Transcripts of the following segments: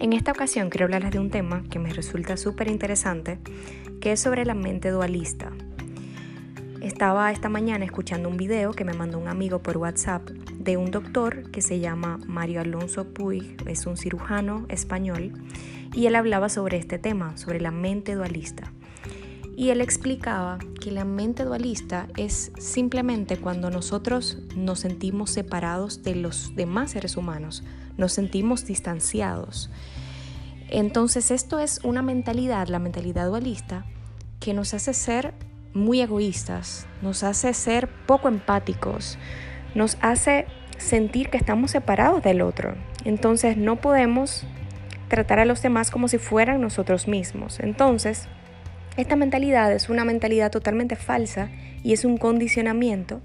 En esta ocasión quiero hablarles de un tema que me resulta súper interesante, que es sobre la mente dualista. Estaba esta mañana escuchando un video que me mandó un amigo por WhatsApp de un doctor que se llama Mario Alonso Puig, es un cirujano español, y él hablaba sobre este tema, sobre la mente dualista. Y él explicaba que la mente dualista es simplemente cuando nosotros nos sentimos separados de los demás seres humanos, nos sentimos distanciados. Entonces esto es una mentalidad, la mentalidad dualista, que nos hace ser muy egoístas, nos hace ser poco empáticos, nos hace sentir que estamos separados del otro. Entonces no podemos tratar a los demás como si fueran nosotros mismos. Entonces, esta mentalidad es una mentalidad totalmente falsa y es un condicionamiento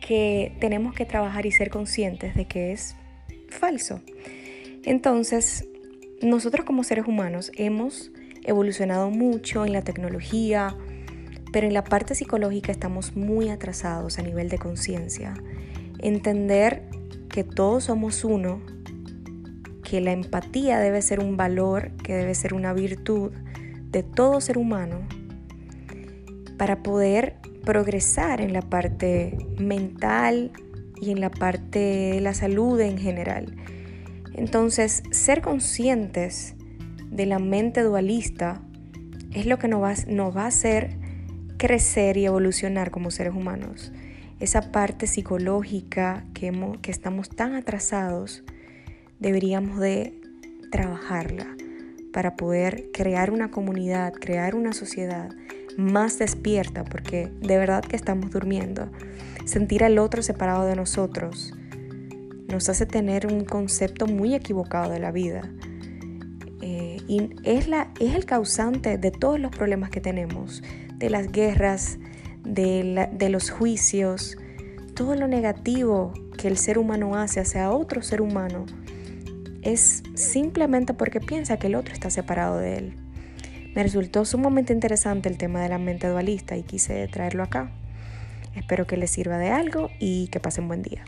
que tenemos que trabajar y ser conscientes de que es falso. Entonces, nosotros como seres humanos hemos evolucionado mucho en la tecnología, pero en la parte psicológica estamos muy atrasados a nivel de conciencia. Entender que todos somos uno, que la empatía debe ser un valor, que debe ser una virtud, de todo ser humano para poder progresar en la parte mental y en la parte de la salud en general. Entonces, ser conscientes de la mente dualista es lo que nos va, nos va a hacer crecer y evolucionar como seres humanos. Esa parte psicológica que, que estamos tan atrasados, deberíamos de trabajarla para poder crear una comunidad, crear una sociedad más despierta, porque de verdad que estamos durmiendo. Sentir al otro separado de nosotros nos hace tener un concepto muy equivocado de la vida. Eh, y es, la, es el causante de todos los problemas que tenemos, de las guerras, de, de los juicios, todo lo negativo que el ser humano hace hacia otro ser humano es simplemente porque piensa que el otro está separado de él. Me resultó sumamente interesante el tema de la mente dualista y quise traerlo acá. Espero que les sirva de algo y que pasen buen día.